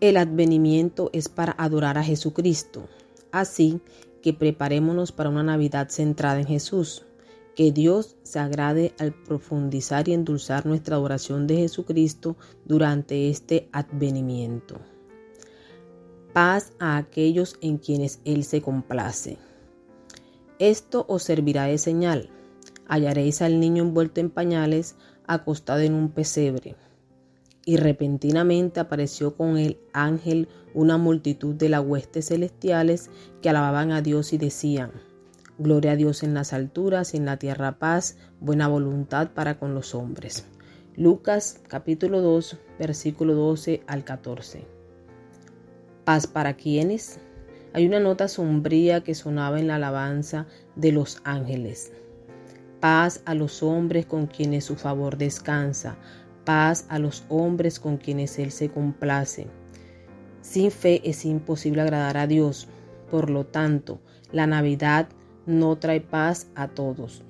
El advenimiento es para adorar a Jesucristo, así que preparémonos para una Navidad centrada en Jesús. Que Dios se agrade al profundizar y endulzar nuestra adoración de Jesucristo durante este advenimiento. Paz a aquellos en quienes Él se complace. Esto os servirá de señal. Hallaréis al niño envuelto en pañales, acostado en un pesebre. Y repentinamente apareció con el ángel una multitud de las huestes celestiales que alababan a Dios y decían, Gloria a Dios en las alturas y en la tierra paz, buena voluntad para con los hombres. Lucas capítulo 2 versículo 12 al 14. Paz para quienes. Hay una nota sombría que sonaba en la alabanza de los ángeles. Paz a los hombres con quienes su favor descansa. Paz a los hombres con quienes Él se complace. Sin fe es imposible agradar a Dios. Por lo tanto, la Navidad no trae paz a todos.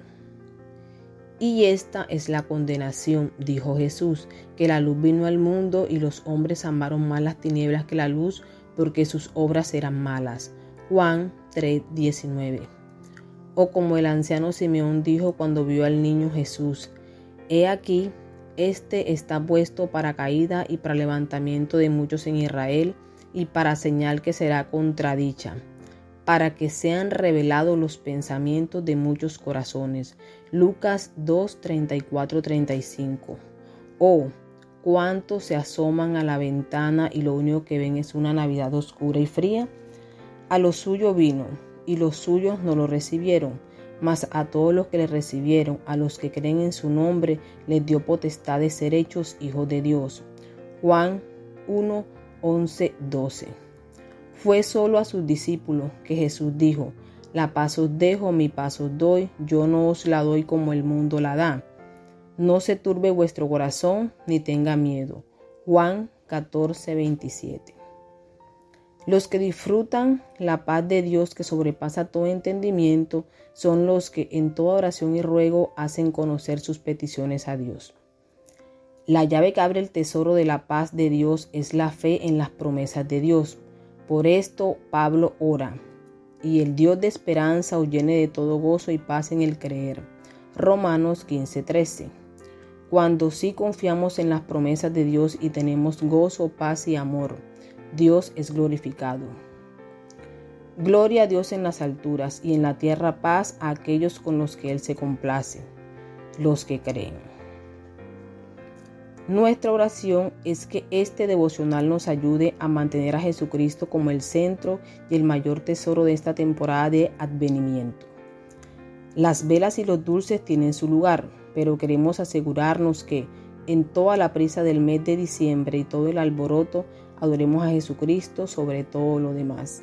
Y esta es la condenación, dijo Jesús, que la luz vino al mundo y los hombres amaron más las tinieblas que la luz porque sus obras eran malas. Juan 3:19. O como el anciano Simeón dijo cuando vio al niño Jesús, He aquí, este está puesto para caída y para levantamiento de muchos en Israel y para señal que será contradicha para que sean revelados los pensamientos de muchos corazones. Lucas 2, 34, 35. Oh, cuántos se asoman a la ventana y lo único que ven es una Navidad oscura y fría. A lo suyo vino, y los suyos no lo recibieron, mas a todos los que le recibieron, a los que creen en su nombre, les dio potestad de ser hechos hijos de Dios. Juan 1, 11, 12. Fue solo a sus discípulos que Jesús dijo, La paz os dejo, mi paz os doy, yo no os la doy como el mundo la da. No se turbe vuestro corazón ni tenga miedo. Juan 14, 27. Los que disfrutan la paz de Dios que sobrepasa todo entendimiento son los que en toda oración y ruego hacen conocer sus peticiones a Dios. La llave que abre el tesoro de la paz de Dios es la fe en las promesas de Dios. Por esto Pablo ora, y el Dios de esperanza os llene de todo gozo y paz en el creer. Romanos 15:13. Cuando sí confiamos en las promesas de Dios y tenemos gozo, paz y amor, Dios es glorificado. Gloria a Dios en las alturas y en la tierra paz a aquellos con los que Él se complace, los que creen. Nuestra oración es que este devocional nos ayude a mantener a Jesucristo como el centro y el mayor tesoro de esta temporada de advenimiento. Las velas y los dulces tienen su lugar, pero queremos asegurarnos que en toda la prisa del mes de diciembre y todo el alboroto adoremos a Jesucristo sobre todo lo demás.